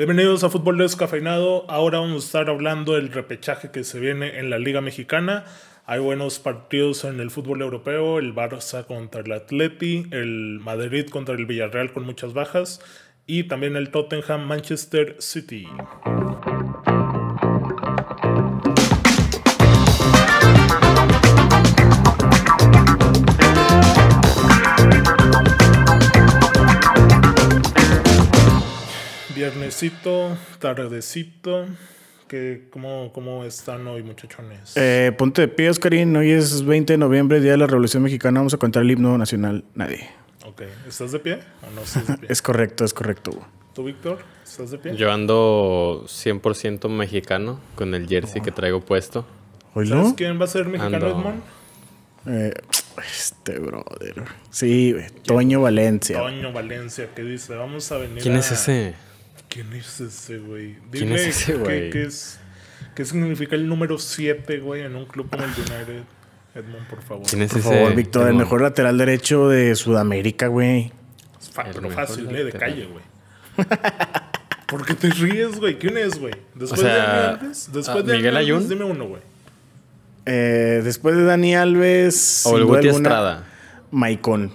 Bienvenidos a Fútbol Descafeinado. Ahora vamos a estar hablando del repechaje que se viene en la Liga Mexicana. Hay buenos partidos en el fútbol europeo, el Barça contra el Atleti, el Madrid contra el Villarreal con muchas bajas y también el Tottenham Manchester City. Viernesito, tardecito. Que, ¿cómo, ¿Cómo están hoy, muchachones? Eh, ponte de pie, Oscarín. Hoy es 20 de noviembre, Día de la Revolución Mexicana. Vamos a contar el himno nacional. Nadie. Ok. ¿Estás de pie o no estás de pie? Es correcto, es correcto. ¿Tú, Víctor? ¿Estás de pie? Yo ando 100% mexicano con el jersey que traigo puesto. ¿Hoy ¿Sabes no? quién va a ser mexicano, Ando. Edmond? Eh, este brother. Sí. Toño Valencia. Toño Valencia, que dice, vamos a venir ¿Quién a- es ese? ¿Quién es ese, güey? ¿Quién Dime es ese, qué- güey? ¿qué, es, ¿Qué significa el número 7, güey, en un club como el United? Edmond, por favor. ¿Quién es Por ese? favor, Víctor, el mejor lateral derecho de Sudamérica, güey. Es fa- El pero fácil, eh, de calle, güey. ¿Por qué te ríes, güey? ¿Quién es, güey? Después O sea, de Dani Alves. Después ah, de Miguel Ayun. dime uno, güey. Eh, después de Dani Alves. O el Guti alguna, Estrada. Maicon.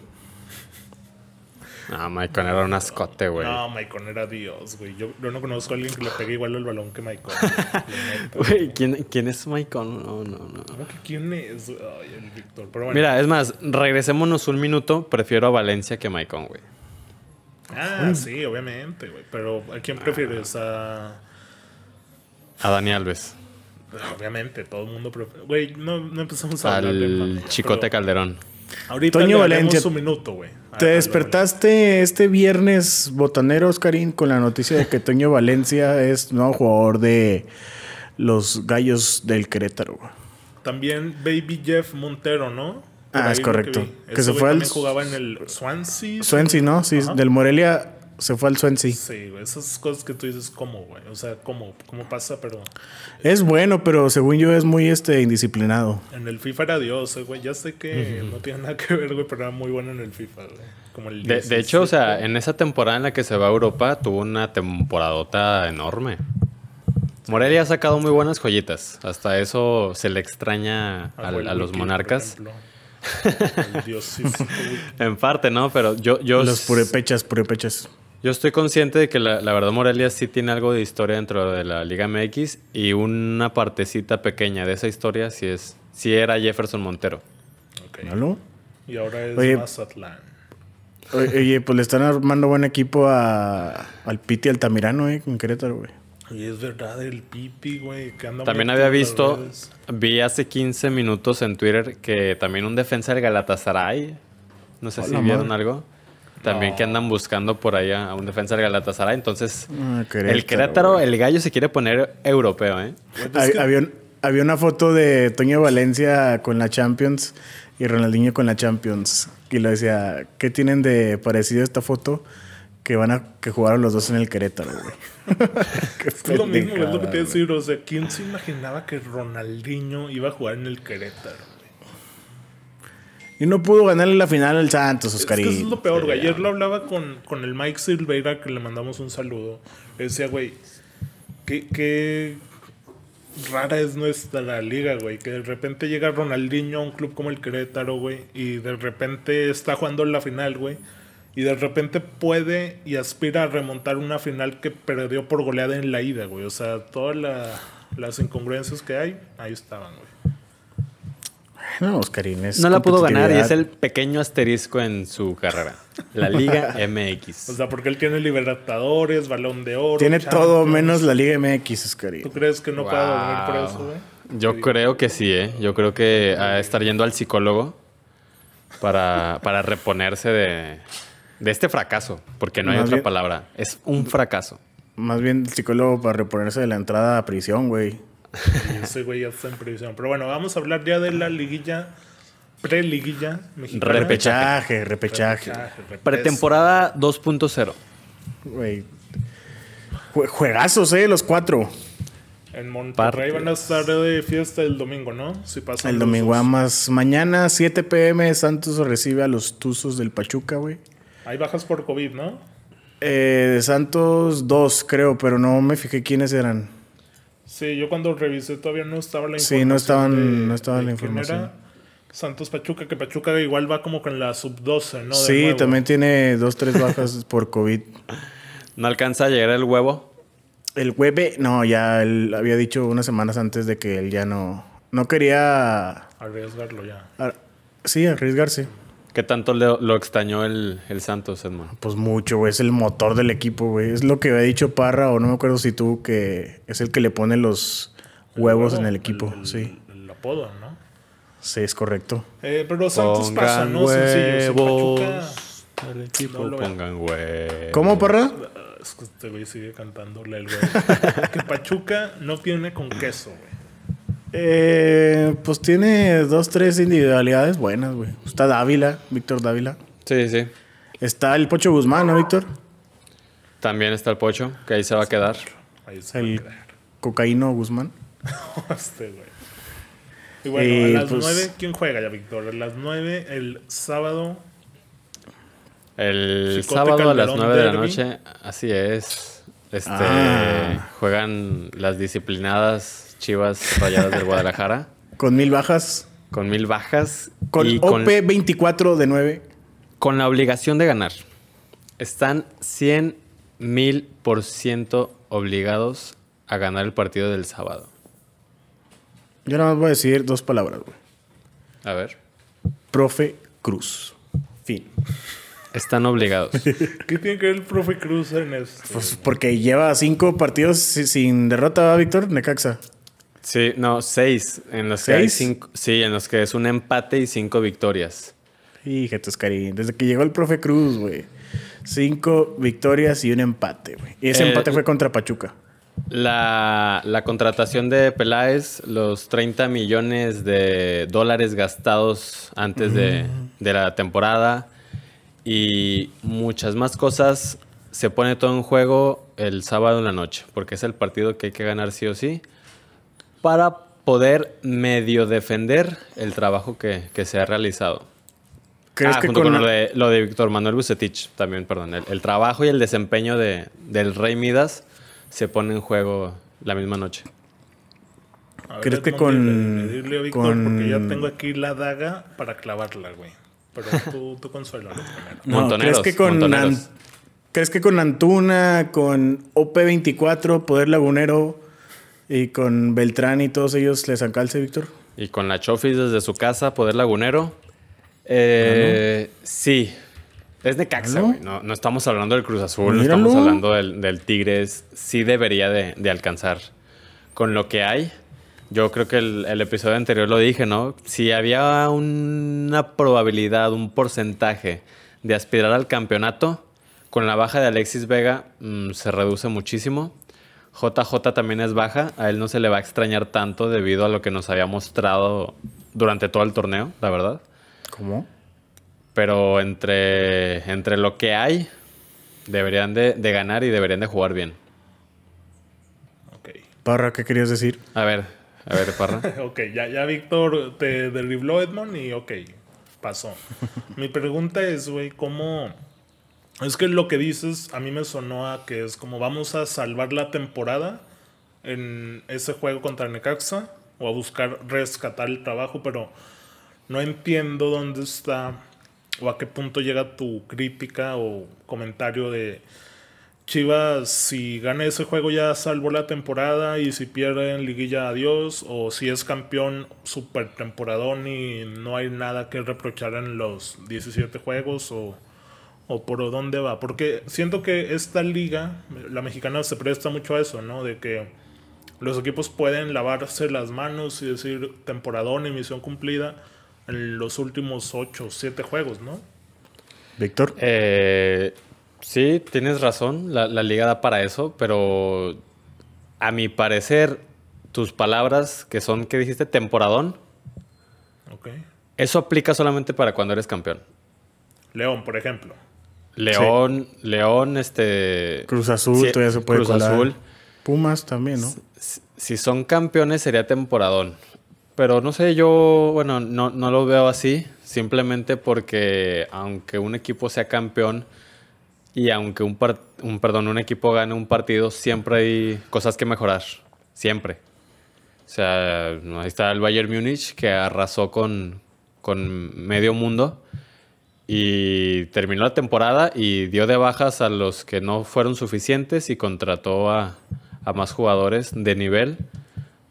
Ah, Maicon era un ascote, güey. No, Maicon era Dios, güey. Yo, yo no conozco a alguien que le pegue igual al balón que Maicon. güey. ¿quién, ¿quién es Maicon? No, no, no. ¿Cómo que ¿Quién es? Ay, el Víctor. Pero bueno. Mira, es más, regresémonos un minuto. Prefiero a Valencia que a Maicon, güey. Ah, sí, obviamente, güey. Pero ¿a quién prefieres? A... A Dani Alves. Obviamente, todo el mundo prefiere. Güey, no, no empezamos a hablar de Al Chicote pero Calderón. Ahorita Toño le Valencia. un minuto, güey. Ah, Te despertaste este viernes botanero, Oscarín, con la noticia de que Toño Valencia es nuevo jugador de los Gallos del Querétaro. También Baby Jeff Montero, ¿no? Por Ah, es correcto. Que se fue al- también jugaba en el Swansea. Swansea, ¿no? Sí, Ajá. del Morelia se fue al Swansea. Sí, güey. Esas cosas que tú dices, ¿cómo, güey? O sea, ¿cómo, cómo pasa? Pero Es bueno, pero según yo es muy este indisciplinado. en el FIFA era Dios, eh, güey. Ya sé que no tiene nada que ver, güey, pero era muy bueno en el FIFA, güey. Como el De, de hecho, o 17. sea, en esa temporada en la que se va a Europa, tuvo una temporadota enorme. Morelia ha sacado muy buenas joyitas. Hasta eso se le extraña A al- Joel a, los Wiki, por monarcas. En parte, ¿no? Pero yo, yo, Los purépechas, purépechas. Yo estoy consciente de que la, la verdad Morelia sí tiene algo de historia dentro de la Liga MX y una partecita pequeña de esa historia sí es sí era Jefferson Montero. Ok. ¿No? Y ahora es Oye. Mazatlán. Oye, pues le están armando buen equipo a, al Piti Altamirano, eh, en Querétaro, güey. Y es verdad, el Pipi, güey, que anda También había visto, redes. vi hace 15 minutos en Twitter que también un defensa del Galatasaray, no sé si vieron madre. algo, también que andan buscando por ahí a un defensa del Galatasaray. Entonces, Ah, el Querétaro, güey. el gallo se quiere poner europeo, ¿eh? Hab- Había, un- había una foto de Toño Valencia con la Champions y Ronaldinho con la Champions. Y le decía, ¿qué tienen de parecido esta foto? Que van a que jugaron los dos en el Querétaro, güey. Qué Es lo mismo, es lo que te iba a pendejada, decir. O sea, ¿quién se imaginaba que Ronaldinho iba a jugar en el Querétaro? Y no pudo ganarle la final al Santos, Es que Oscarín. eso es lo peor, güey. Ayer lo hablaba con, con el Mike Silveira, que le mandamos un saludo. Le decía, güey, qué, qué rara es nuestra liga, güey. Que de repente llega Ronaldinho a un club como el Querétaro, güey. Y de repente está jugando en la final, güey. Y de repente puede y aspira a remontar una final que perdió por goleada en la ida, güey. O sea, todas la- las incongruencias que hay, ahí estaban, güey. No, Oscarín, es No la pudo ganar y es el pequeño asterisco en su carrera. La Liga MX. O sea, porque él tiene Libertadores, Balón de Oro. Tiene todo menos la Liga MX, Oscarín. ¿Tú crees que no pueda dormir por Wow. eso, güey? Yo creo que sí, ¿eh? Yo creo que a estar yendo al psicólogo para, para reponerse de, de este fracaso, porque no hay Más otra bien- palabra. Es un fracaso. Más bien el psicólogo para reponerse de la entrada a prisión, güey. Ese güey ya está en previsión. Pero bueno, vamos a hablar ya de la liguilla, pre-liguilla mexicana. Repechaje, repechaje. Pretemporada 2.0. Güey. Jue- Juegazos, eh, los cuatro. En Monterrey van a estar de fiesta el domingo, ¿no? Si pasan El domingo más. Mañana, 7 pm, Santos recibe a los Tuzos del Pachuca, güey. Hay bajas por COVID, ¿no? Eh, de Santos, dos, creo, pero no me fijé quiénes eran. Sí, yo cuando revisé todavía no estaba la Sí, información. no estaban- de- no estaba de la quién información. era Santos Pachuca, que Pachuca igual va como con la sub-12, ¿no? De sí, nuevo. también tiene dos, tres bajas por COVID. ¿No alcanza a llegar el huevo? El Webe, no, ya él había dicho unas semanas antes de que él ya no, no quería, Arriesgarlo ya. ar- sí, arriesgarse. ¿Qué tanto le- lo extrañó el, el Santos, Edmond? Pues mucho, güey, es el motor del equipo, güey. Es lo que había dicho Parra, o no me acuerdo si tú, que es el que le pone los huevos en el equipo, el- sí. El apodo, ¿no? Sí, es correcto. Eh, pero Santos pasa, Pongan ¿no? Sencillo. Al equipo, no pongan huevos. ¿Cómo, Parra? Ah, Es que este güey sigue cantándole el güey. que Pachuca no tiene con queso, güey. Eh, pues tiene dos, tres individualidades buenas, güey. Está Dávila, Víctor Dávila. Sí, sí. Está el Pocho Guzmán, ¿no, Víctor? También está el Pocho, que ahí se va a quedar. Ahí se El va a quedar. Cocaíno Guzmán. este güey. Y bueno, a las pues- nueve, ¿quién juega ya, Víctor? A las nueve, el sábado. El Chicote sábado a las 9 de la noche, así es. Este, Ah. Juegan las disciplinadas Chivas Rayadas del Guadalajara Con mil bajas. con mil bajas Con y con, OP 24 de 9. con la obligación de ganar. Están 100 mil por ciento obligados a ganar el partido del sábado. Yo nada más voy a decir dos palabras, güey. A ver. Profe Cruz. Fin. Están obligados. ¿Qué tiene que ver el profe Cruz en esto? Pues porque lleva cinco partidos si- sin derrota, ¿va, Víctor? Necaxa. Sí, no, seis. En los que hay ¿Seis? cinco. Sí, en los que es un empate y cinco victorias. Fíjate, Oscarín. Desde que llegó el profe Cruz, güey. Cinco victorias y un empate, güey. Y ese Eh, empate fue contra Pachuca. La, la contratación de Peláez, los 30 millones de dólares gastados antes de, de la temporada y muchas más cosas, se pone todo en juego el sábado en la noche, porque es el partido que hay que ganar sí o sí, para poder medio defender el trabajo que, que se ha realizado. ¿Crees Ah, que junto con con lo de, lo de Víctor Manuel Bucetich también, perdón. El, el trabajo y el desempeño de, del Rey Midas se pone en juego la misma noche. A ver, ¿crees que Edmond, con- dile a Víctor, con- porque ya tengo aquí la daga para clavarla, güey. Pero tú, tú consuélalo primero. No, Montoneros, ¿crees que con montoneros. An- ¿Crees que con Antuna, con OP24, Poder Lagunero y con Beltrán y todos ellos les alcance, Víctor? Y con la Chofis desde su casa, Poder Lagunero. Eh, Sí. Es de Caxa, Míralo. güey. No, no estamos hablando del Cruz Azul, no Míralo. estamos hablando del, del Tigres. Sí debería de, de alcanzar. Con lo que hay, yo creo que el, el episodio anterior lo dije, ¿no? Si había una probabilidad, un porcentaje de aspirar al campeonato, con la baja de Alexis Vega mm, se reduce muchísimo. JJ también es baja, a él no se le va a extrañar tanto debido a lo que nos había mostrado durante todo el torneo, la verdad. ¿Cómo? Pero entre, entre lo que hay, deberían de, de ganar y deberían de jugar bien. Ok. Parra, ¿qué querías decir? A ver, a ver, Parra. Ok, ya, ya Víctor te derribló Edmond y ok, pasó. Mi pregunta es, güey, ¿cómo...? Es que lo que dices a mí me sonó a que es como vamos a salvar la temporada en ese juego contra Necaxa o a buscar rescatar el trabajo, pero no entiendo dónde está o a qué punto llega tu crítica o comentario de Chivas, si gana ese juego ya salvó la temporada y si pierde en liguilla adiós o si es campeón super temporadón y no hay nada que reprochar en los 17 juegos o, o por dónde va. Porque siento que esta liga, la mexicana se presta mucho a eso, ¿no? De que los equipos pueden lavarse las manos y decir temporadón y misión cumplida en los últimos 8 o 7 juegos, ¿no? Víctor. Eh, sí, tienes razón, la, la liga da para eso, pero a mi parecer, tus palabras que son, ¿qué dijiste? Temporadón, Ok. eso aplica solamente para cuando eres campeón. León, por ejemplo. León, León, este... Cruz Azul todavía se puede Cruz colar. Azul. Pumas también, ¿no? Si- Si son campeones sería temporadón. Pero no sé, yo, bueno, no, no lo veo así. Simplemente porque aunque un equipo sea campeón y aunque un, par- un, perdón, un equipo gane un partido, siempre hay cosas que mejorar. Siempre. O sea, ahí está el Bayern Múnich que arrasó con, con medio mundo y terminó la temporada y dio de bajas a los que no fueron suficientes y contrató a, a más jugadores de nivel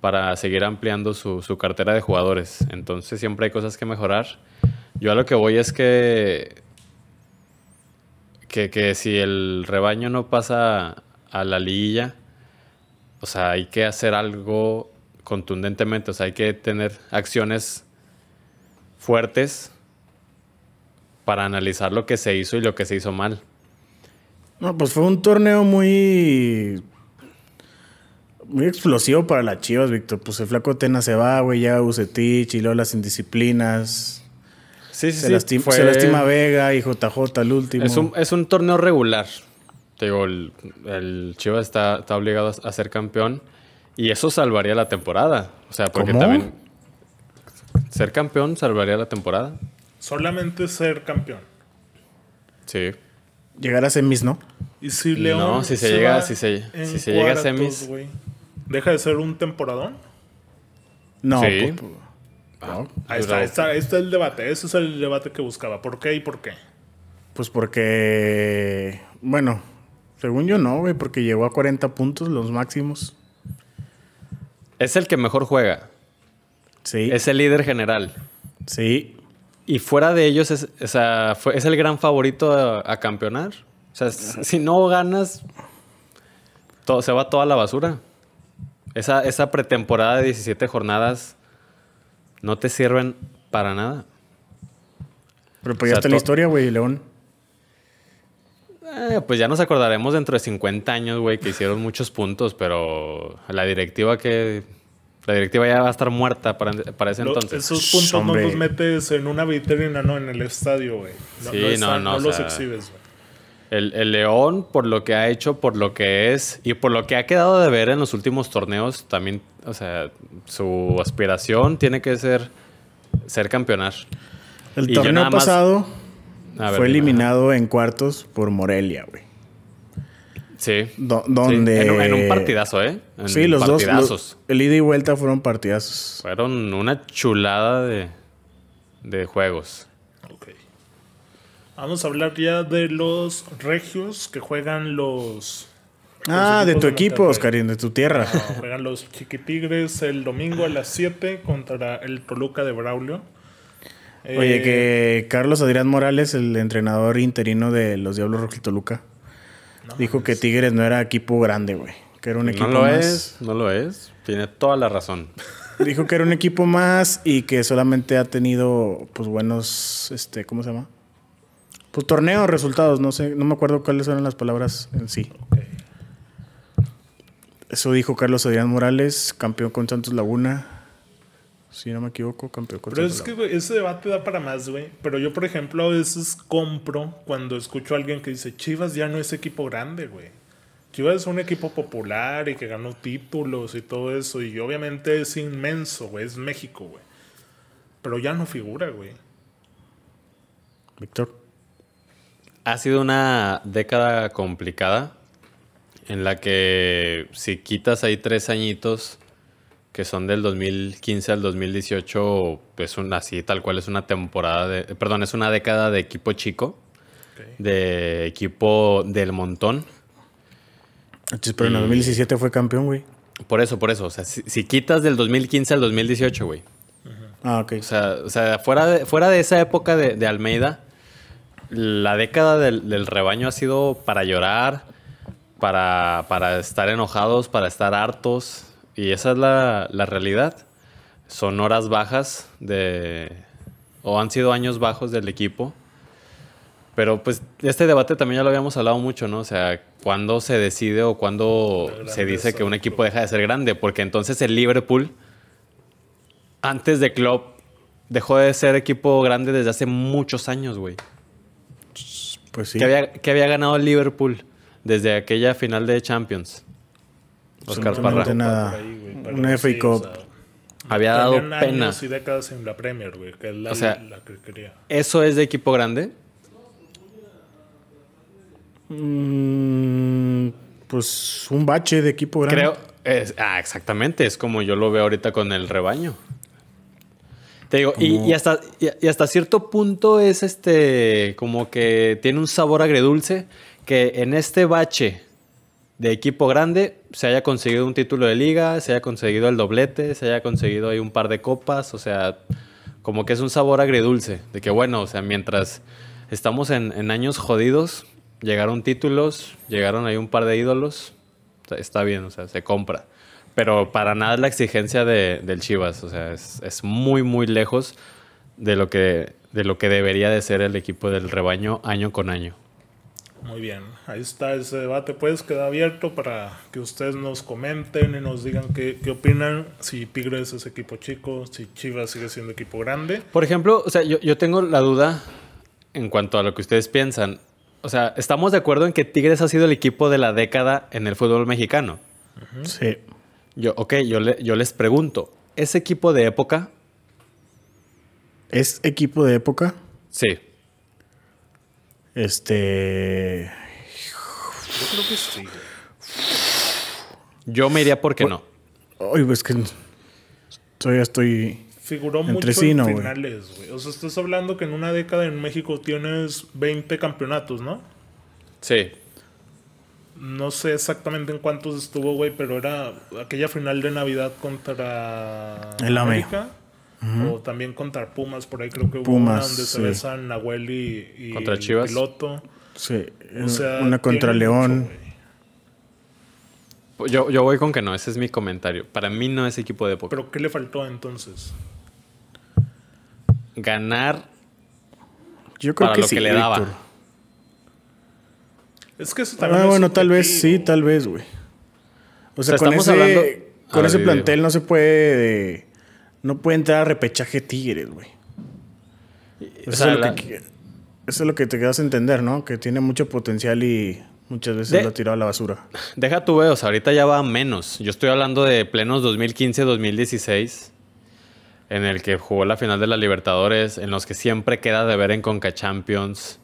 para seguir ampliando su, su, cartera de jugadores. Entonces siempre hay cosas que mejorar. Yo a lo que voy es que, que, que si el rebaño no pasa a la liguilla, o sea, hay que hacer algo contundentemente, o sea, hay que tener acciones fuertes para analizar lo que se hizo y lo que se hizo mal. No, pues fue un torneo muy. Muy explosivo para las Chivas, Víctor. Pues el flaco Tena se va, güey, ya Ucetich y luego las indisciplinas. Sí, sí, se, sí. lastima, fue- se lastima Vega y JJ el último. Es un, es un torneo regular. Te digo, el, el Chivas está, está obligado a ser campeón y eso salvaría la temporada. O sea, porque ¿Cómo? también ser campeón salvaría la temporada. Solamente ser campeón. Sí. Llegar a semis, ¿no? Y si León. No, si se llega- va si se- en si se llega a semis. ¿Deja de ser un temporadón? No. Sí. po- po- no. Ahí está, ahí está, ahí está el debate. Ese es el debate que buscaba. ¿Por qué y por qué? Pues porque. Bueno, según yo no, güey, porque llegó a 40 puntos los máximos. Es el que mejor juega. Sí. Es el líder general. Sí. Y fuera de ellos es, o sea, fue- es el gran favorito a, a campeonar. O sea, si no ganas, todo, se va toda la basura. Esa, esa pretemporada de 17 jornadas no te sirven para nada. Pero pues O ya sea, está la to- historia, güey, León. Eh, pues ya nos acordaremos dentro de 50 años, güey, que hicieron muchos puntos, pero la directiva que... La directiva ya va a estar muerta para, para ese Lo- entonces. esos puntos Hombre. no los metes en una vitrina, no, en el estadio, güey. No, Sí, no, no, están- no, los sea, exhibes, güey. El, el León, por lo que ha hecho, por lo que es y por lo que ha quedado de ver en los últimos torneos, también, o sea, su aspiración tiene que ser ser campeonar. El Y torneo más- pasado ver, fue eliminado en cuartos por Morelia, güey. Sí. Do- Sí, donde. En, un- en un partidazo, ¿eh? En Sí, los dos. los- el ida y vuelta fueron partidazos. Fueron una chulada de, de juegos. Ok. Vamos a hablar ya de los regios que juegan los. Ah, de tu equipo. Oscarín, de tu tierra. No, juegan los Chiquitigres el domingo a las 7 contra el Toluca de Braulio. Oye, Eh, que Carlos Adrián Morales, el entrenador interino de los Diablos Rojos Toluca, no dijo que Tigres no era equipo grande, güey. Que era un equipo No lo más. es, no lo es. Tiene toda la razón. Dijo que era un equipo más y que solamente ha tenido, pues, buenos, este, ¿cómo se llama? Pues torneos, resultados, no sé, no me acuerdo cuáles eran las palabras en sí. Eso dijo Carlos Adrián Morales, campeón con Santos Laguna. Si no me equivoco, campeón con Pero es que, ese debate da para más, güey. Pero yo, por ejemplo, a veces compro cuando escucho a alguien que dice Chivas ya no es equipo grande, güey. Chivas es un equipo popular y que ganó títulos y todo eso. Y obviamente es inmenso, güey. Es México, güey. Pero ya no figura, güey. Víctor. Ha sido una década complicada en la que si quitas ahí tres añitos que son del 2015 al 2018, pues un, así tal cual es una temporada de, perdón, es una década de equipo chico, de equipo del montón. Pero en el Y- 2017 fue campeón, güey. Por eso, por eso, o sea, si, si quitas del 2015 al 2018, güey. Ah, ok. O sea, o sea fuera, de, fuera de esa época de, de Almeida, la década del, del rebaño ha sido para llorar, para, para estar enojados, para estar hartos. Y esa es la, la realidad. Son horas bajas de... o han sido años bajos del equipo. Pero pues este debate también ya lo habíamos hablado mucho, ¿no? O sea, ¿cuándo se decide o cuándo se dice que un equipo deja de ser grande? Porque entonces el Liverpool antes de Klopp dejó de ser equipo grande desde hace muchos años, güey. Pues sí. ¿Qué, había, qué había ganado el Liverpool desde aquella final de Champions? Oscar Absolutamente Parra. nada. Una FA sí, o Cup. sea, Había dado pena. años y décadas en la Premier, güey. Que es la, O sea, la que quería. ¿Eso es de equipo grande? Mm, pues un bache de equipo grande. Creo. es- ah, exactamente. Es como yo lo veo ahorita con el rebaño. Te digo, y, y hasta, y, y hasta cierto punto es este. Como que tiene un sabor agredulce. Que en este bache de equipo grande se haya conseguido un título de liga, se haya conseguido el doblete, se haya conseguido ahí un par de copas. O sea, como que es un sabor agredulce. De que bueno, o sea, mientras estamos en, años jodidos, llegaron títulos, llegaron ahí un par de ídolos. Está bien, o sea, se compra. Pero para nada la exigencia de, del Chivas. O sea, es, es muy, muy lejos de lo, que, de lo que debería de ser el equipo del rebaño año con año. Muy bien, ahí está ese debate, pues queda abierto para que ustedes nos comenten y nos digan qué, qué opinan, si Tigres es equipo chico, si Chivas sigue siendo equipo grande. Por ejemplo, o sea, yo, yo tengo la duda en cuanto a lo que ustedes piensan. O sea, estamos de acuerdo en que Tigres ha sido el equipo de la década en el fútbol mexicano. Sí. Yo, ok, yo, le- yo les pregunto, ¿es equipo de época? ¿Es equipo de época? Sí. Este. Yo creo que sí. güey. Yo me iría porque no. Ay, pues que. Todavía estoy. Figuró Entre mucho sí, en no, finales, güey. O sea, estás hablando que en una década en México tienes 20 campeonatos, ¿no? Sí. No sé exactamente en cuántos estuvo, güey, pero era aquella final de Navidad contra El AME. América. O también contra Pumas, por ahí creo que hubo Pumas, una donde se besan Nahuel y, y Contra Chivas. Piloto. Sí. O sea, una contra León. mucho. Yo, yo voy con que no, ese es mi comentario. Para mí no es equipo de época. pero ¿qué le faltó entonces? Ganar Yo creo para que lo sí. que le daba. Es que eso también Ah, es bueno, tal vez sí, tal vez, güey. O sea, O sea, con estamos ese, hablando- con A ver, ese plantel no se puede. No puede entrar a repechaje Tigres, güey. Eso, O sea, es lo la- que, eso es lo que te quedas a entender, ¿no? Que tiene mucho potencial y muchas veces De- lo ha tirado a la basura. Deja tu o sea, ahorita ya va menos. Yo estoy hablando de plenos 2015-2016, en el que jugó la final de la Libertadores, en los que siempre queda de ver en Conca Champions.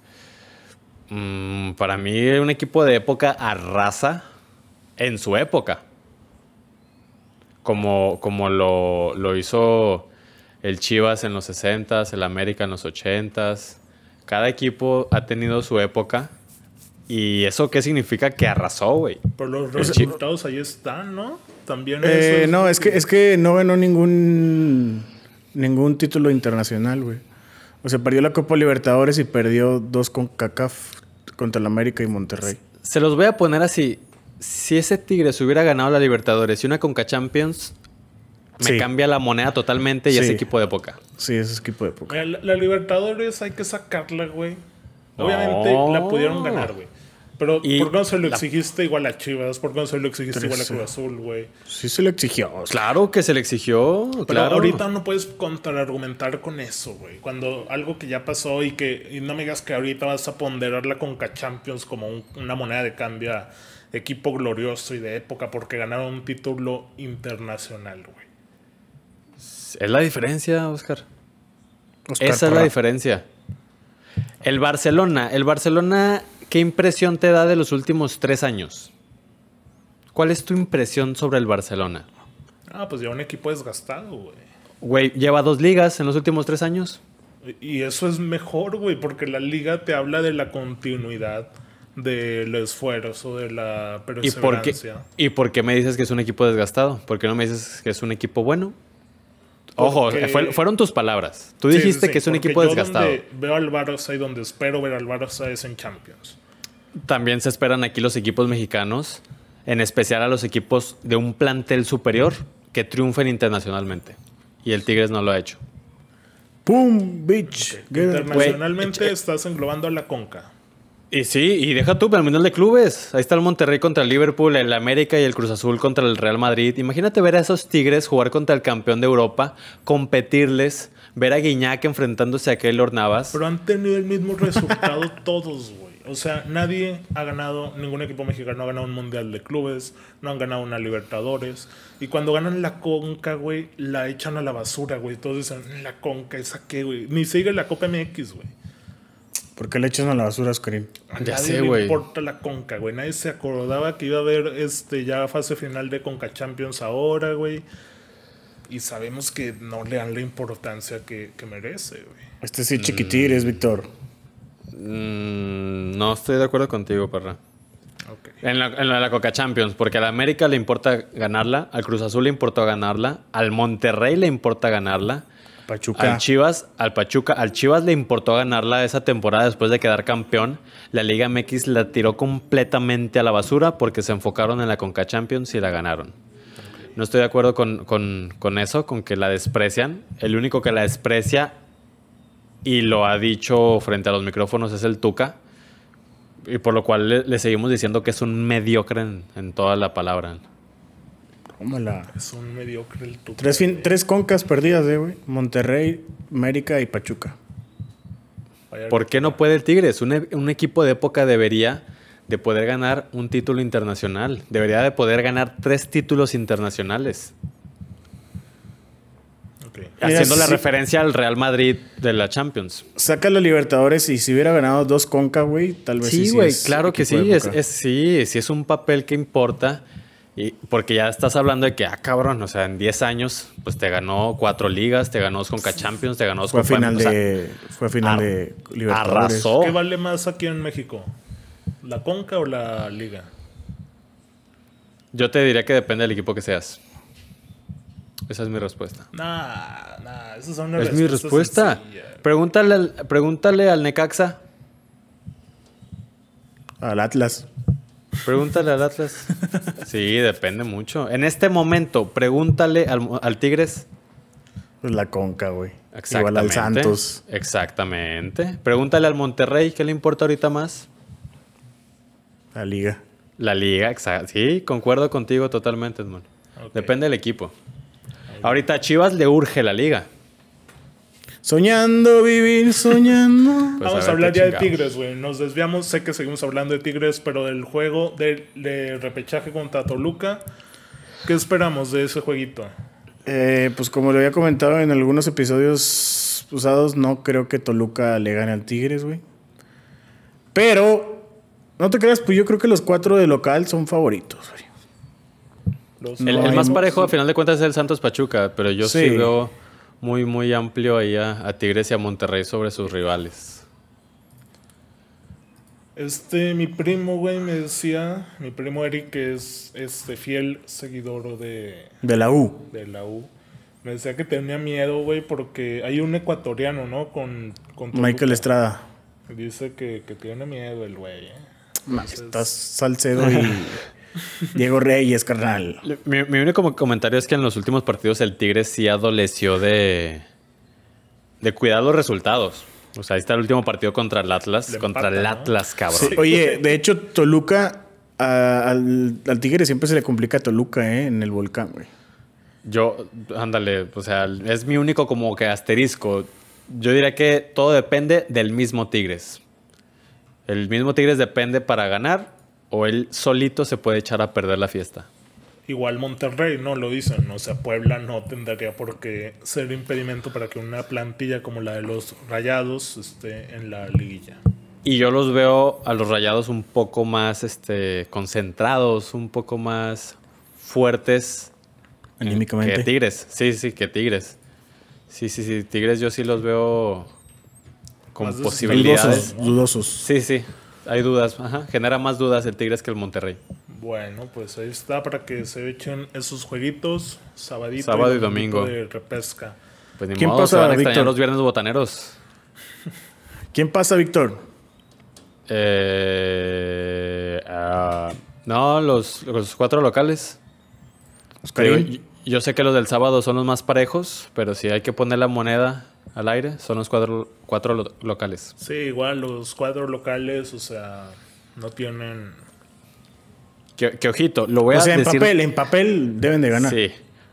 Mm, para mí, un equipo de época arrasa en su época. Como, como lo, lo hizo el Chivas en los 60s, el América en los 80s. Cada equipo ha tenido su época. ¿Y eso qué significa? Que arrasó, güey. Pero los resultados ahí están, ¿no? También Eh, eso no, es que, es que no ganó ningún ningún título internacional, güey. O sea, perdió la Copa Libertadores y perdió dos con CACAF contra el América y Monterrey. Se los voy a poner así. Si ese Tigres hubiera ganado la Libertadores y una Conca Champions, me Sí. cambia la moneda totalmente y es Sí. equipo de época. Sí, ese es equipo de época. Mira, la, la Libertadores hay que sacarla, güey. No. Obviamente la pudieron ganar, güey. Pero Y ¿por qué no se lo la- exigiste igual a Chivas? ¿Por qué no se lo exigiste igual a. Cruz Azul, güey? Sí se lo exigió. Claro que se le exigió. Pero claro. ahorita no puedes contraargumentar con eso, güey. Cuando algo que ya pasó y que y no me digas que ahorita vas a ponderar la Conca Champions como un- una moneda de cambio a equipo glorioso y de época porque ganaron un título internacional, güey. Es la diferencia, Oscar. Oscar Esa es la diferencia. El Barcelona. El Barcelona, ¿qué impresión te da de los últimos tres años? ¿Cuál es tu impresión sobre el Barcelona? Ah, pues ya un equipo desgastado, güey. Güey, lleva dos ligas en los últimos tres años. Y eso es mejor, güey, porque la liga te habla de la continuidad del esfuerzo, de la ¿Y por, qué, perseverancia. ¿Y por qué me dices que es un equipo desgastado? ¿Por qué no me dices que es un equipo bueno? Ojo, Porque- fue- fueron tus palabras. Tú Sí, dijiste sí, sí, que es un equipo yo desgastado. Donde veo al Barça y donde espero ver al Barça es en Champions. También se esperan aquí los equipos mexicanos, en especial a los equipos de un plantel superior que triunfen internacionalmente. Y el Tigres no lo ha hecho. ¡Pum! Bitch. Get- Internacionalmente Güey, estás englobando a la Conca. Y sí, y deja tú, pero al menos de clubes. Ahí está el Monterrey contra el Liverpool, el América y el Cruz Azul contra el Real Madrid. Imagínate ver a esos Tigres jugar contra el campeón de Europa, competirles, ver a Guiñac enfrentándose a Keylor Navas. Pero han tenido el mismo resultado todos, güey. O sea, nadie ha ganado, ningún equipo mexicano ha ganado un mundial de clubes, no han ganado una Libertadores. Y cuando ganan la Conca, güey, la echan a la basura, güey. Todos dicen, la Conca, ¿esa qué, güey? Ni sigue la Copa MX, güey. ¿Por qué le echan a la basura? A Ya nadie sé, le güey. importa la Conca, güey. Nadie se acordaba que iba a haber este ya fase final de Conca Champions ahora, güey. Y sabemos que no le dan la importancia que, que merece, güey. Este sí, chiquitires, Víctor. Mm, no estoy de acuerdo contigo, perra. Ok. En la, en la de la Coca Champions, porque a la América le importa ganarla, al Cruz Azul le importó ganarla, al Monterrey le importa ganarla, Pachuca. al Chivas, al Pachuca, al Chivas le importó ganarla esa temporada después de quedar campeón. La Liga MX la tiró completamente a la basura porque se enfocaron en la Conca Champions y la ganaron. No estoy de acuerdo con, con- eso, con que la desprecian. El único que la desprecia y lo ha dicho frente a los micrófonos es el Tuca. Y por lo cual le, seguimos diciendo que es un mediocre en toda la palabra. Tómala. Es un mediocre el. Tres, fin- tres concas perdidas, eh, güey. Monterrey, América y Pachuca. ¿Por qué no puede el Tigres? Un, e- un equipo de época debería de poder ganar un título internacional. Debería de poder ganar tres títulos internacionales. Ok. Mira, haciendo la sí. referencia al Real Madrid de la Champions. Saca los Libertadores y si hubiera ganado dos concas, güey, tal vez sí. Sí, güey, claro que sí. es- sí, sí es un papel que importa. Y porque ya estás hablando de que, ah, cabrón, o sea, en 10 años, pues te ganó cuatro ligas, te ganó Conca Champions, te ganó Fue a Copa- final o sea, de, fue final ar- de Libertadores. arrasó. ¿Qué vale más aquí en México? ¿La Conca o la Liga? Yo te diría que depende del equipo que seas. Esa es mi respuesta. Nah, nah, esa es una es mi respuesta. Pregúntale al, pregúntale al Necaxa. Al Atlas. Pregúntale al Atlas. Sí, depende mucho. En este momento, pregúntale al, al Tigres. Pues la conca, güey. Igual Exactamente. al Santos. Exactamente. Pregúntale al Monterrey, ¿qué le importa ahorita más? La Liga. La liga, exacto. Sí, concuerdo contigo totalmente, Edmond. Depende del equipo. Ahorita a Chivas le urge la liga. Soñando, vivir soñando. Pues Vamos a hablar ya de. Tigres, güey. Nos desviamos. Sé que seguimos hablando de Tigres, pero del juego de, de repechaje contra Toluca. ¿Qué esperamos de ese jueguito? Eh, pues como lo había comentado en algunos episodios usados, no creo que Toluca le gane al Tigres, güey. Pero, no te creas, pues yo creo que los cuatro de local son favoritos, güey. El, más parejo, a final de cuentas, es el Santos Pachuca, pero yo sí, Sí. veo muy, muy amplio ahí a, a Tigres y a Monterrey sobre sus rivales. Este, mi primo, güey, me decía, mi primo Eric, que es este fiel seguidor de, De la U. de la U, me decía que tenía miedo, güey, porque hay un ecuatoriano, ¿no? Con, con. Michael Estrada. Dice que, que tiene miedo el güey, ¿eh? Estás Salcedo y Diego Reyes, carnal. Mi, mi único como- comentario es que en los últimos partidos el Tigres sí adoleció de, de cuidar los resultados. O sea, ahí está el último partido contra el Atlas. Le contra empata, el ¿no? Atlas, cabrón. Sí, Oye, de hecho, Toluca, a- al, al Tigre siempre se le complica a Toluca, ¿eh? En el volcán, güey. Yo, ándale, o sea, es mi único como que asterisco. Yo diría que todo depende del mismo Tigres. El mismo Tigres depende para ganar o él solito se puede echar a perder la fiesta. Igual Monterrey, no lo dicen. O sea, Puebla no tendría por qué ser impedimento para que una plantilla como la de los Rayados esté en la liguilla. Y yo los veo a los rayados un poco más este, concentrados, un poco más fuertes Anímicamente. que Tigres. Sí, sí, que Tigres. Sí, sí, sí. Tigres yo sí los veo con Más posibilidades. Dudosos, dudosos. Sí, sí. Hay dudas. Ajá. Genera más dudas el Tigres que el Monterrey. Bueno, pues ahí está para que se echen esos jueguitos. Sabadito Sábado y domingo. De repesca. Pues ni ¿Quién modo, se pasa, van a extrañar los viernes botaneros. ¿Quién pasa, Víctor? Eh, ah, no, los, los cuatro locales. Oscarín. Digo, yo, yo sé que los del sábado son los más parejos, pero si hay que poner la moneda al aire, son los cuatro, cuatro lo- locales. Sí, igual los cuadros locales, o sea, no tienen. Que, que ojito, lo voy o a sea, en decir. papel, en papel deben de ganar. Sí,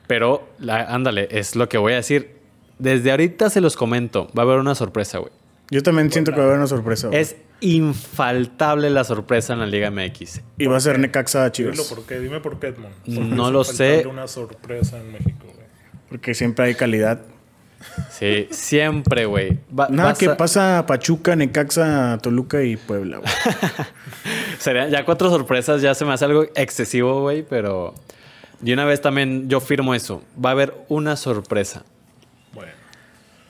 pero la- ándale, es lo que voy a decir. Desde ahorita se los comento, va a haber una sorpresa, güey. Yo también siento que va a haber una sorpresa. güey. Es infaltable la sorpresa en la Liga MX. Y va a ser Necaxa Dilo Chivas. por qué, dime por qué, Edmond. No lo sé. una sorpresa en México, güey. Porque siempre hay calidad. Sí, siempre, güey. Va- Nada, que a- pasa Pachuca, Necaxa, Toluca y Puebla, güey. Serían ya cuatro sorpresas, ya se me hace algo excesivo, güey, pero de una vez también yo firmo eso. Va a haber una sorpresa. Bueno.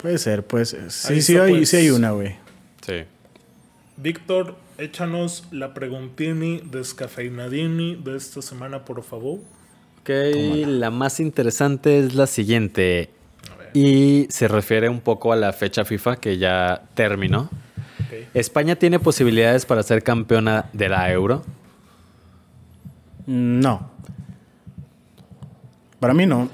Puede ser, puede ser. Sí, Ahí sí, hay, pues. sí hay una, güey. Sí. Víctor, échanos la preguntini descafeinadini de esta semana, por favor. Ok, la más interesante es la siguiente. Y se refiere un poco a la fecha FIFA que ya terminó. ¿España tiene posibilidades para ser campeona de la Euro? No. Para mí no.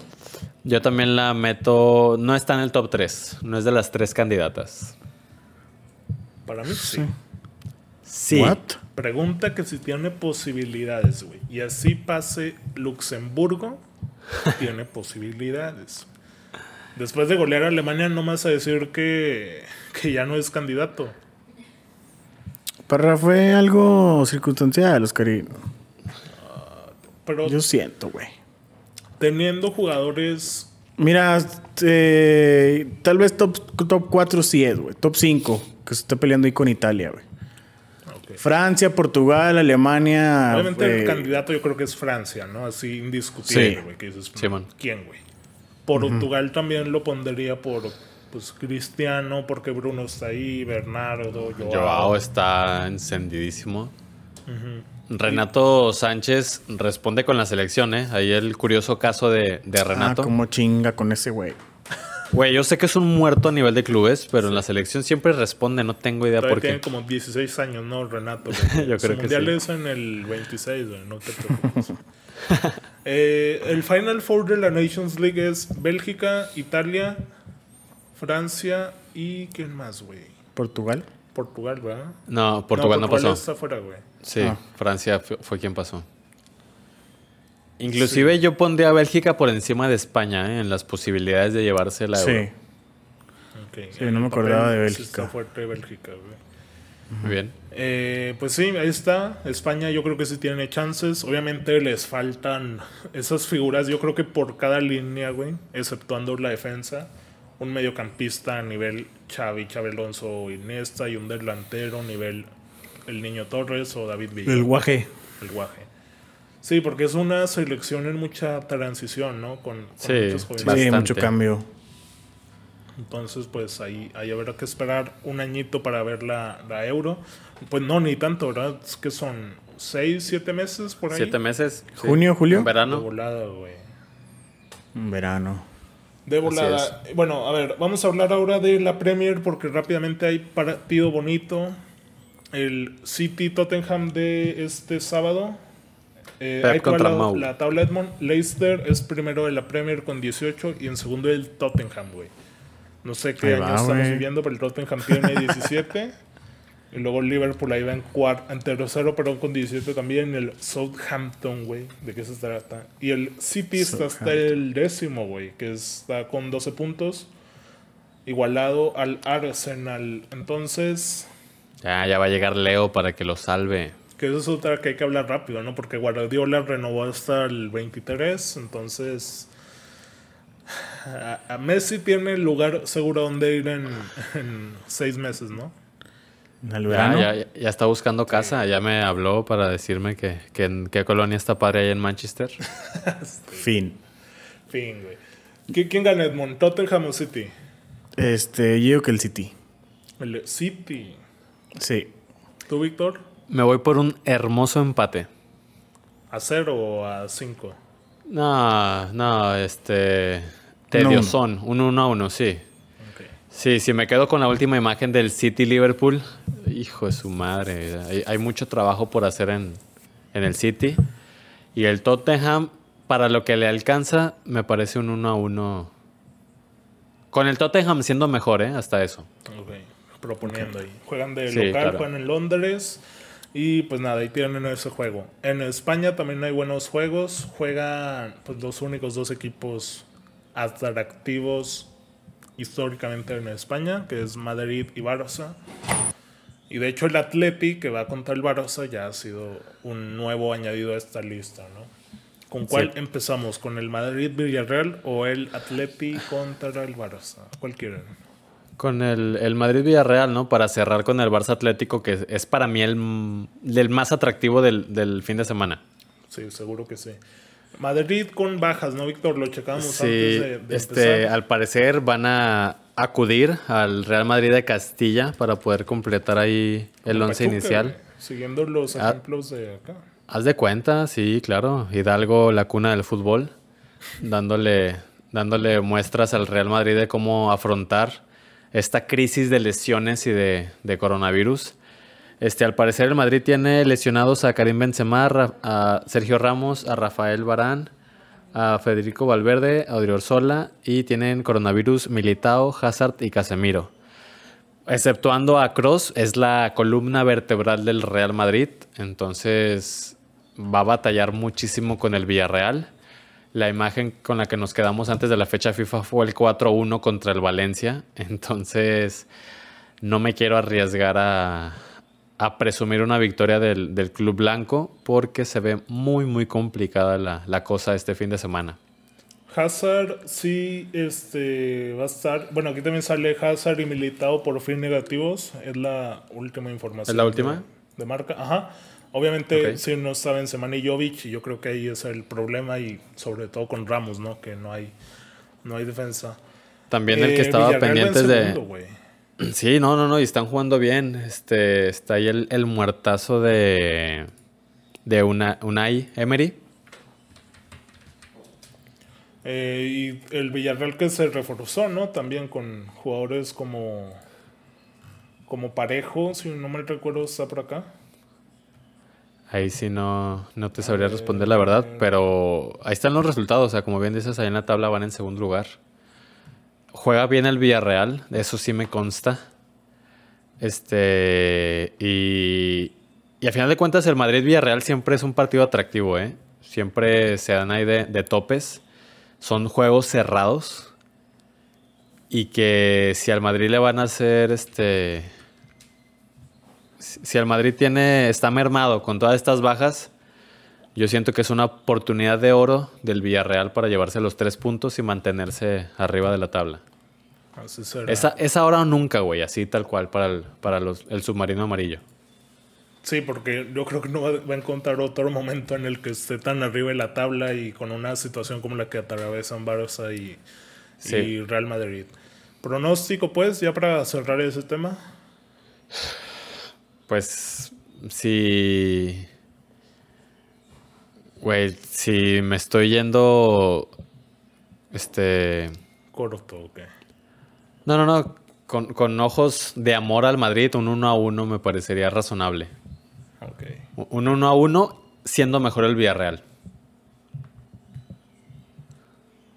Yo también la meto, no está en el top 3, no es de las tres candidatas. Para mí sí. Sí. ¿What? Pregunta que si tiene posibilidades, güey. Y así pase Luxemburgo, tiene posibilidades. Después de golear a Alemania, no me vas a decir que, que ya no es candidato. Para fue algo circunstancial, Oscarín. Pero Yo siento, güey. teniendo jugadores Mira, eh, tal vez top, top 4 sí es, güey. Top 5, que se está peleando ahí con Italia, güey. Francia, Portugal, Alemania. Obviamente eh, el candidato yo creo que es Francia, ¿no? Así indiscutible, Sí. güey. Que dices, Simón. ¿quién, güey? Portugal también lo pondría por pues Cristiano, porque Bruno está ahí, Bernardo, Joao. Joao está encendidísimo. Renato Sánchez responde con la selección, ¿eh? Ahí el curioso caso de, de Ah, Renato. como chinga con ese güey. Güey, yo sé que es un muerto a nivel de clubes, pero en la selección siempre responde, no tengo idea Todavía por tiene qué. como 16 años, ¿no? Renato. Yo Su creo que mundial sí. es en el 26, güey, no te preocupes. Eh, el Final Four de la Nations League es Bélgica, Italia, Francia y ¿quién más, güey? Portugal. Portugal, ¿verdad? No, Portugal no, pasó. está fuera, güey. Sí, Ah. Francia fue, quien pasó. Inclusive yo pondría a Bélgica por encima de España ¿eh? en las posibilidades de llevarse la Sí. Euro. Sí, en no me acordaba de sí Bélgica. está fuerte Bélgica, güey. Muy bien. Eh, pues sí, ahí está. España yo creo que sí tiene chances. Obviamente les faltan esas figuras, yo creo que por cada línea, güey, exceptuando la defensa, un mediocampista a nivel Xavi, Xavi Alonso, Iniesta y un delantero nivel el Niño Torres o David Villa. El guaje. el guaje. Sí, porque es una selección en mucha transición, ¿no? Con, con Sí, muchos jóvenes. Sí, Bastante. mucho cambio. Entonces, pues ahí, ahí habrá que esperar un añito para ver la, la euro. Pues no, ni tanto, ¿verdad? Es que son seis, siete meses por ahí. Siete meses. sí. Junio, julio. En De verano. volada, güey. En verano. De volada. Bueno, a ver, vamos a hablar ahora de la Premier porque rápidamente hay partido bonito. El City Tottenham de este sábado. Eh, va contra la, Mau. la tabla Edmond. Leicester es primero de la Premier con 18 y en segundo el Tottenham, güey. No sé qué Ahí año va, estamos viviendo, pero el Tottenham tiene 17. y luego el Liverpool ahí va en, cuar- en tercero, perdón, con 17 también. El Southampton, güey. ¿De qué se trata? Y el City está hasta el décimo, güey. Que está con 12 puntos. Igualado al Arsenal. Entonces, Ya, ya va a llegar Leo para que lo salve. que eso es otra que hay que hablar rápido, ¿no? Porque Guardiola renovó hasta el 23. Entonces, a, a Messi tiene el lugar seguro donde ir en, en seis meses, ¿no? Al Ya, verano. ya, ya está buscando casa. Ya me habló para decirme que, que en qué colonia está padre ahí en Manchester. Fin. Fin, güey. ¿Qui- ¿Quién gana Edmond? ¿Tottenham o City? Este, yo que el City. El City. Sí. ¿Tú, Víctor? Me voy por un hermoso empate. ¿A cero o a cinco? No, no, este. Tediosón. Un 1 a 1, sí. Sí, si me quedo con la última imagen del City Liverpool, hijo de su madre, hay, hay mucho trabajo por hacer en, en el City. Y el Tottenham, para lo que le alcanza, me parece un 1 a 1. Con el Tottenham siendo mejor, ¿eh? Hasta eso. Ok, proponiendo ahí. Juegan de Sí, local, claro. juegan en Londres. Y pues nada, ahí tienen ese juego. En España también hay buenos juegos. Juegan pues los únicos dos equipos atractivos históricamente en España, que es Madrid y Barça. Y de hecho el Atleti, que va contra el Barça, ya ha sido un nuevo añadido a esta lista, ¿no? ¿Con cuál Sí. empezamos? ¿Con el Madrid-Villarreal o el Atleti contra el Barça? ¿Cuál quieren? Con el, el Madrid-Villarreal, ¿no? Para cerrar con el Barça Atlético, que es, es para mí el, el más atractivo del, del fin de semana. Sí, seguro que sí. Madrid con bajas, ¿no, Víctor? Lo checamos Sí, antes de, de este, empezar. al parecer van a acudir al Real Madrid de Castilla para poder completar ahí el Como once Pachuca, inicial. Siguiendo los Ah. ejemplos de acá. Haz de cuenta, sí, claro. Hidalgo, la cuna del fútbol, dándole, dándole muestras al Real Madrid de cómo afrontar esta crisis de lesiones y de, coronavirus. Este, al parecer el Madrid tiene lesionados a Karim Benzema, a Sergio Ramos, a Rafael Barán, a Federico Valverde, a Odriozola y tienen coronavirus Militao, Hazard y Casemiro. Exceptuando a Cross, es la columna vertebral del Real Madrid. Entonces va a batallar muchísimo con el Villarreal. La imagen con la que nos quedamos antes de la fecha FIFA fue el 4-1 contra el Valencia. Entonces no me quiero arriesgar a, a presumir una victoria del, del Club Blanco porque se ve muy, muy complicada la, la cosa este fin de semana. Hazard sí este, va a estar. Bueno, aquí también sale Hazard y Militao por fin negativos. Es la última información. ¿Es la última? De, de marca. Ajá. Obviamente, sí, no estaba en Semana y Jovic, y yo creo que ahí es el problema, y sobre todo con Ramos, ¿no? Que no hay, no hay defensa. También el que Eh, estaba Villarreal pendientes de... segundo. Sí, no, no, no, y están jugando bien. Este, está ahí el, el muertazo de, de una, Unai Emery. Eh, y el Villarreal que se reforzó, ¿no? También con jugadores como, como Parejo, si no mal recuerdo, está por acá. Ahí sí no, no te sabría responder la verdad, pero ahí están los resultados. O sea, como bien dices, ahí en la tabla van en segundo lugar. Juega bien el Villarreal, eso sí me consta. Este, y, y a final de cuentas, el Madrid-Villarreal siempre es un partido atractivo, ¿eh? Siempre se dan ahí de, de topes. Son juegos cerrados. Y que si al Madrid le van a hacer este si el Madrid tiene, está mermado con todas estas bajas, yo siento que es una oportunidad de oro del Villarreal para llevarse los tres puntos y mantenerse arriba de la tabla. Esa, es ahora o nunca, güey, así tal cual para el, para los, el submarino amarillo. Sí, porque yo creo que no va, va a encontrar otro momento en el que esté tan arriba de la tabla y con una situación como la que atravesan Barça y, Sí. y Real Madrid. Pronóstico, pues, ya para cerrar ese tema. Pues si... Güey, si me estoy yendo... Este... Corto, ok. No, no, no. Con, con ojos de amor al Madrid, un 1 a 1 me parecería razonable. Ok. Un 1 a 1 siendo mejor el Villarreal.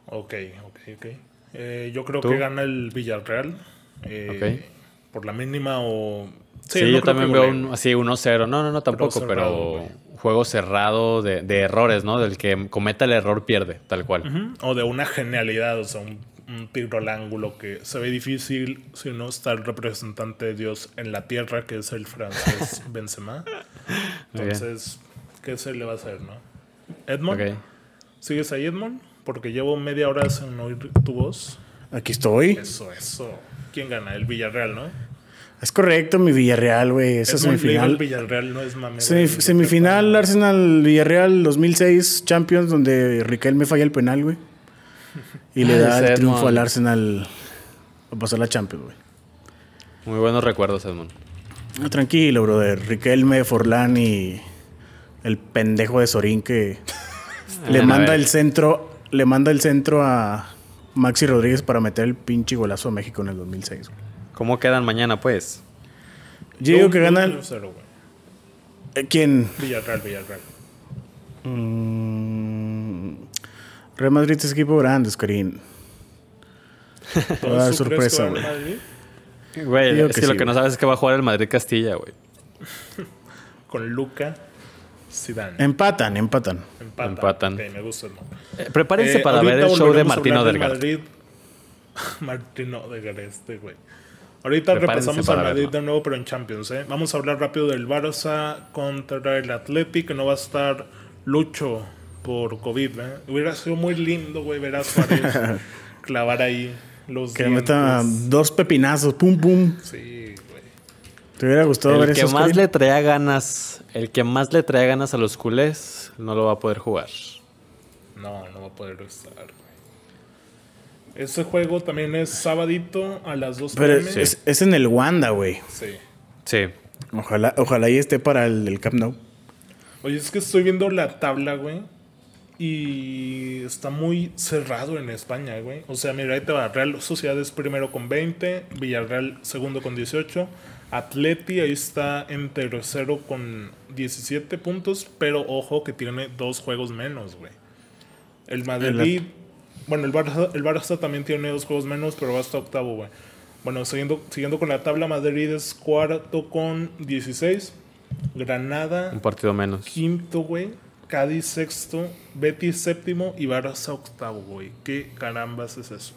Ok, ok, ok. Eh, yo creo ¿Tú? que gana el Villarreal. eh, Por la mínima o. Sí, no yo también veo un, así 1-0. No, no, no, tampoco, cerrado, pero juego cerrado de, de errores, ¿no? Del que cometa el error pierde, tal cual. O de una genialidad, o sea, un, un tiro al ángulo que se ve difícil si no está el representante de Dios en la tierra, que es el francés Benzema. Entonces, ¿qué se le va a hacer, no? Edmond. ¿sigues ahí, Edmond? Porque llevo media hora sin oír tu voz. Aquí estoy. Eso, eso. ¿Quién gana? El Villarreal, ¿no? Es correcto, mi Villarreal, güey. Esa al semifinal. Villarreal no es mame. Semif- güey. semifinal Arsenal Villarreal 2006 Champions donde Riquelme falla el penal, güey. Y le da el triunfo al Arsenal a pasar la Champions, güey. Muy buenos recuerdos, Edmond. Tranquilo, brother. Riquelme, Forlán y el pendejo de Sorín que le manda el centro, le manda el centro a Maxi Rodríguez para meter el pinche golazo a México en el 2006. güey. ¿Cómo quedan mañana, pues? Yo digo que gana güey. eh, quién? Villarreal, Villarreal. Mm, Real Madrid es equipo grande, Oscarín. Va a dar ¿Tú crees que sorpresa, va güey. Madrid? Güey, Digo es que que, lo sí, que no güey. sabes es que va a jugar el Madrid-Castilla, güey. Con Luca Zidane. Empatan, empatan. Empatan. Empatan. Ok, me gusta el nombre. Eh, prepárense Eh, para ver ahorita el show de volveremos a Martino hablar del Delgado. Madrid. Martino Odegaard, este güey. Ahorita Prepárense repasamos al Madrid verlo. de nuevo, pero en Champions. ¿eh? Vamos a hablar rápido del Barça contra el Atleti, que no va a estar Lucho por COVID, ¿eh? Hubiera sido muy lindo, güey, ver a Suárez clavar ahí los Que dientes. dos pepinazos, pum, pum. Sí, güey. ¿Te hubiera gustado ver El que más le traía ganas, el que más le traía ganas a los culés, no lo va a poder jugar. No, no va a poder estar. Ese juego también es sabadito a las 2 Pero p.m. es, es en el Wanda, güey. Sí. Sí. Ojalá, ojalá ahí esté para el, el Camp Nou. Oye, es que estoy viendo la tabla, güey. Y está muy cerrado en España, güey. O sea, mira, ahí te va. Real Sociedad es primero con 20. Villarreal segundo con 18. Atleti ahí está en tercero con 17 puntos. Pero ojo que tiene dos juegos menos, güey. El Madrid. Bueno, el Barça, el Barça también tiene dos juegos menos, pero va hasta octavo, güey. Bueno, siguiendo, siguiendo con la tabla, Madrid es cuarto con 16. Granada Un partido menos. quinto, güey. Cádiz sexto, Betis séptimo y Barça octavo, güey. ¿Qué carambas es eso?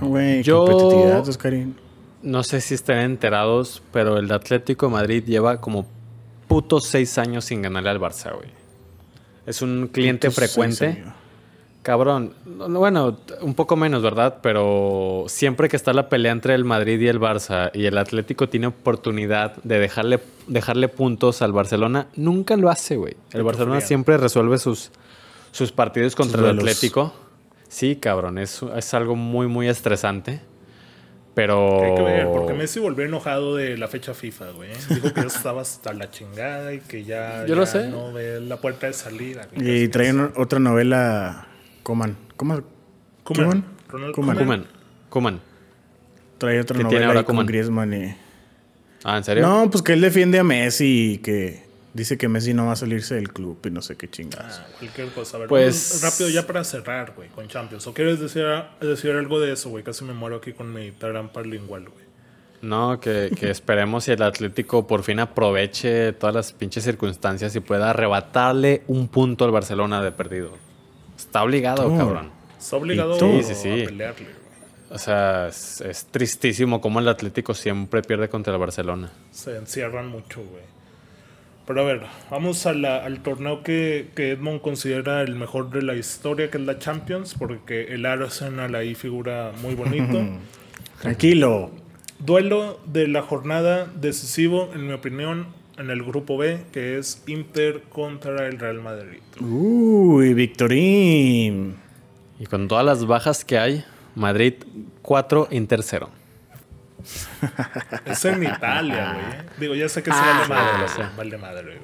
Güey, Yo- competitividad, Oscarín. No sé si estén enterados, pero el Atlético de Madrid lleva como putos seis años sin ganarle al Barça, güey. Es un cliente Putos frecuente. Cabrón, no, no, bueno, un poco menos, ¿verdad? Pero siempre que está la pelea entre el Madrid y el Barça y el Atlético tiene oportunidad de dejarle, dejarle puntos al Barcelona, nunca lo hace, güey. El Barcelona siempre resuelve sus, sus partidos contra el. Atlético. Sí, cabrón, es, es algo muy, muy estresante. Pero... ¿Qué hay que ver? Porque Messi volvió enojado de la fecha FIFA, güey. Dijo que ya estaba hasta la chingada y que ya, Yo lo ya sé. no ve la puerta de salida. Y trae una- otra novela, Coman. Koeman. Koeman. Kuman, Kuman. Trae otra ¿Qué tiene novela ahora con? Griezmann y... Ah, ¿en serio? No, pues que él defiende a Messi y que dice que Messi no va a salirse del club y no sé qué chingadas. Ah, cualquier cosa. A ver, Pues- rápido ya para cerrar, güey, con Champions. ¿O quieres decir, decir algo de eso, güey? Casi me muero aquí con mi trampa lingual, güey. No, que, que esperemos y el Atlético por fin aproveche todas las pinches circunstancias y pueda arrebatarle un punto al Barcelona de perdido. Está obligado, Tú. cabrón. Está obligado Sí, a sí, sí. pelearle, güey. O sea, es, es tristísimo cómo el Atlético siempre pierde contra el Barcelona. Se encierran mucho, güey. Pero a ver, vamos a la- al torneo que, que Edmond considera el mejor de la historia, que es la Champions, porque el Arsenal ahí figura muy bonito. Tranquilo. Duelo de la jornada decisivo, en mi opinión, en el grupo B, que es Inter contra el Real Madrid. Uy, Victorín. Y con todas las bajas que hay, Madrid 4, Inter 0. Es en Italia, güey. Digo, ya sé que se Ah, vale madre, lo sé. vale madre, güey.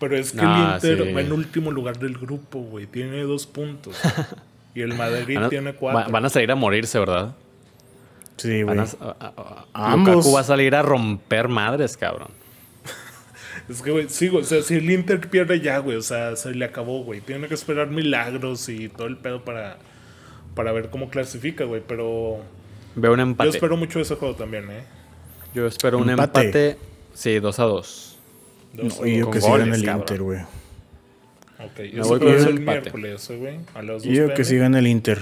Pero es que No, el Inter sí. va en último lugar del grupo, güey. Tiene dos puntos. y el Madrid Van a, tiene cuatro. van a salir a morirse, ¿verdad? Sí, Van güey. a- a- a- Ambos. Lukaku va a salir a romper madres, cabrón. Es que, güey, sí, güey, o sea, si el Inter pierde ya, güey, o sea, se le acabó, güey. Tiene que esperar milagros y todo el pedo para, para ver cómo clasifica, güey. Pero Veo un yo empate. espero mucho ese juego también, ¿eh? Yo espero un Empate. empate. Sí, 2 a 2. Dos No, y yo con que gana el cabrón. Inter, güey. Ok, eso voy con el empate. miércoles, eh, güey, a las 2 Y yo que gana el Inter.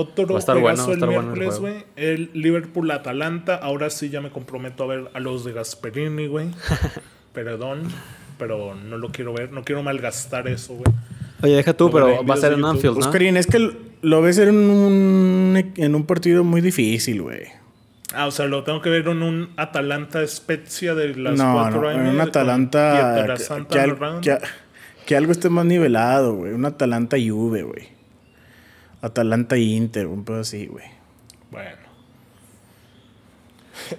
Otro Va a estar bueno, juegazo va a el estar bueno el miércoles, juego. güey. El Liverpool-Atalanta. Ahora sí ya me comprometo a ver a los de Gasperini, güey. Perdón, pero no lo quiero ver. No quiero malgastar eso, güey. Oye, deja tú, pero va a ser en. Anfield, ¿no? Oscarín, es que lo ves en un, en un partido muy difícil, güey. Ah, o sea, lo tengo que ver en un Atalanta Spezia de las No, 4 no, en un Atalanta al- que- que algo esté más nivelado, güey. Un Atalanta Juve, güey. Atalanta Inter, un pedo así, güey. Bueno.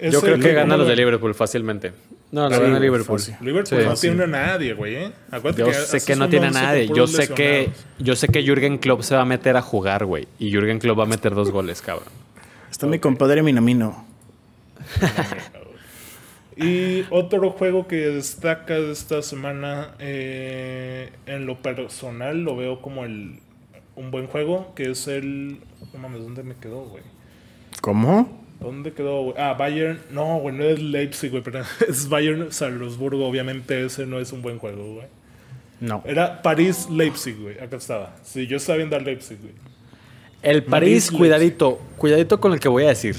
Yo creo que gana los de Liverpool. Fácilmente. No, lo Sí, gana güey, Liverpool. fácil. Liverpool Sí. no Sí. tiene a nadie, güey, ¿eh? Acuérdate Yo que sé haces que no un tiene once con nadie. Yo puros sé que lesionados. yo sé que Jürgen Klopp se va a meter a jugar, güey. Y Jürgen Klopp va a meter dos goles, cabrón. Está mi compadre Minamino. Y otro juego que destaca de esta semana, eh, en lo personal, lo veo como el un buen juego, que es el... No mames, ¿dónde me quedó, güey? ¿Cómo? ¿Dónde quedó, güey? Ah, Bayern... No, güey, no es Leipzig, güey, pero es Bayern Salzburgo. Obviamente ese no es un buen juego, güey. No. Era París-Leipzig, güey. Acá estaba. Sí, yo estaba viendo a Leipzig, güey. El París, cuidadito, cuidadito con el que voy a decir.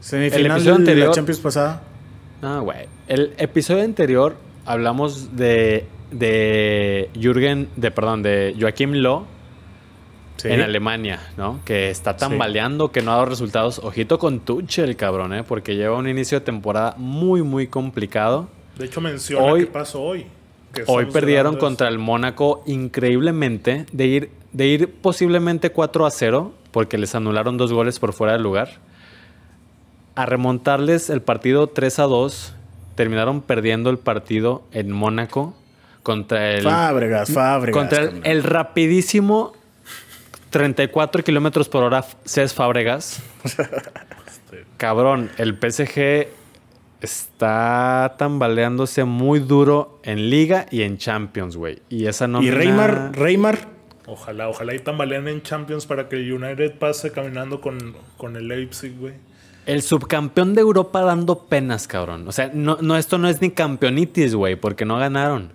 Semifinal episodio de anterior- la Champions pasada. Ah, güey. El episodio anterior hablamos de, de Jürgen, de perdón, de Joachim Loh Sí. en Alemania, ¿no? Que está Sí. tambaleando, que no ha dado resultados. Ojito con Tuchel, cabrón, ¿eh? Porque lleva un inicio de temporada muy, muy complicado. De hecho, menciona Hoy- qué pasó hoy. que Hoy perdieron contra el Mónaco increíblemente, de ir, de ir posiblemente 4 a 0, porque les anularon dos goles por fuera del lugar, a remontarles el partido 3 a 2, terminaron perdiendo el partido en Mónaco contra el, Fábregas, Fábregas. contra el rapidísimo 34 kilómetros por hora Cés Fábregas. Cabrón, el PSG está tambaleándose muy duro en Liga y en Champions, güey. Y esa no Y Reymar, Reymar, Ojalá, ojalá y tambalean en Champions para que el United pase caminando con, con el Leipzig, güey. El subcampeón de Europa dando penas, cabrón. O sea, no, no esto no es ni campeonitis, güey, porque no ganaron.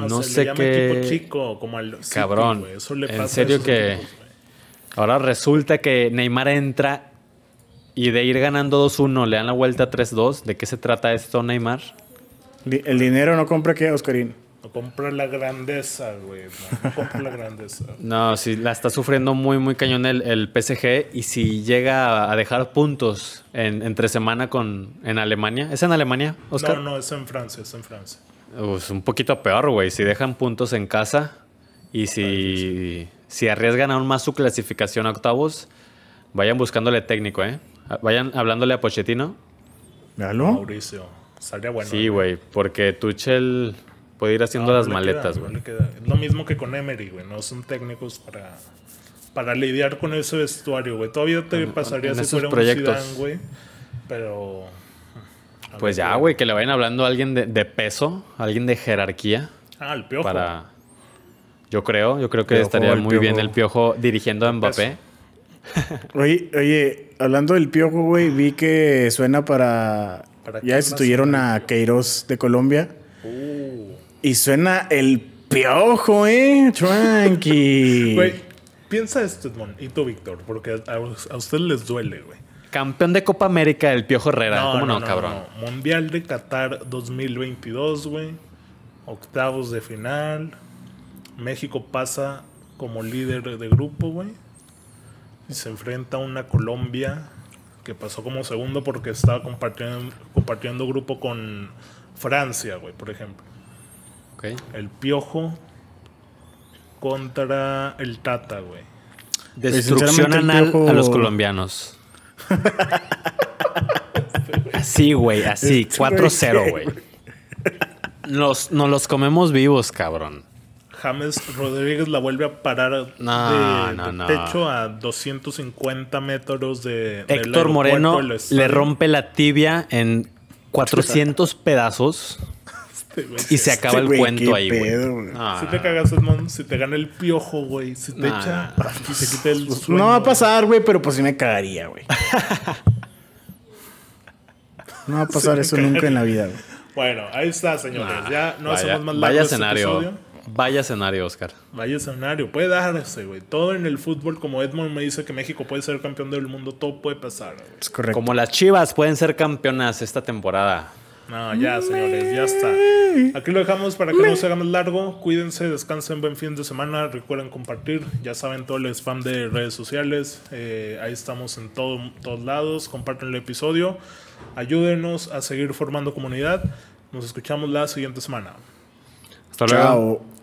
No, No se sé le llama qué- equipo chico, como al Cabrón. Eso le En pasa a serio esos que- equipos. Ahora resulta que Neymar entra y de ir ganando 2-1 le dan la vuelta 3-2. ¿De qué se trata esto, Neymar? el dinero no compra qué, Oscarín. No compra la grandeza, güey. No, no compra la grandeza. No, sí, la está sufriendo muy, muy cañón el, el PSG. Y si llega a dejar puntos en, entre semana con, en Alemania. ¿Es en Alemania, Oscar? No, no, es en Francia, es en Francia. Pues un poquito peor, güey. Si dejan puntos en casa y si, si arriesgan aún más su clasificación a octavos, vayan buscándole técnico, ¿eh? Vayan hablándole a Pochettino. ¿Véalo? Mauricio. Estaría bueno. sí, güey, porque Tuchel puede ir haciendo No, las no maletas, no güey. Es lo mismo que con Emery, güey. No son técnicos para, para lidiar con ese vestuario, güey. Todavía te pasaría en si esos fuera proyectos. un Zidane, güey. Pero... Pues ya, güey, que le vayan hablando a alguien de, de peso, alguien de jerarquía Ah, el piojo. para... Yo creo, yo creo que Piojo, estaría muy bien el piojo dirigiendo a Mbappé. Oye, oye, hablando del piojo, güey, vi que suena para. ¿Para ya destituyeron a Queiroz de Colombia. Y suena el piojo, eh. Tranqui. Güey, piensa esto, Edmond, y tú, Víctor, porque a, a ustedes les duele, güey. Campeón de Copa América, el Piojo Herrera. ¿Cómo no, cabrón? no. Mundial de Qatar 2022, güey. Octavos de final. México pasa como líder de grupo, güey. Y se enfrenta a una Colombia que pasó como segundo porque estaba compartiendo, compartiendo grupo con Francia, güey, por ejemplo. Ok. El Piojo contra el Tata, güey. Destrucción sinceramente, el anal a los colombianos. Así, güey, así. Este 4-0, güey. Nos, nos los comemos vivos, cabrón. James Rodríguez la vuelve a parar No, de, no, de no. techo a 250 metros de Héctor Moreno le rompe la tibia en 400 pedazos. Y se acaba Este el güey, cuento ahí, güey. pedo, güey. Ah, Si te cagas, Edmond, si te gana el piojo, güey. Si te Nah, echa y te quita el sueño. No va a pasar, güey, pero pues sí me cagaría, güey. No va a pasar eso nunca en la vida, güey. Bueno, ahí está, señores. nah. ya no vaya, hacemos más largo vaya este escenario. Vaya escenario, Oscar. Vaya escenario. Puede darse, güey. Todo en el fútbol, como Edmond me dice que México puede ser campeón del mundo, todo puede pasar. Es correcto. Como las Chivas pueden ser campeonas esta temporada. No, ya, señores, ya está. Aquí lo dejamos para que no se haga más largo. Cuídense, descansen, buen fin de semana. Recuerden compartir. Ya saben todo el spam de redes sociales. Eh, ahí estamos en todo- todos lados. Comparten el episodio. Ayúdenos a seguir formando comunidad. Nos escuchamos la siguiente semana. Hasta luego. Chao.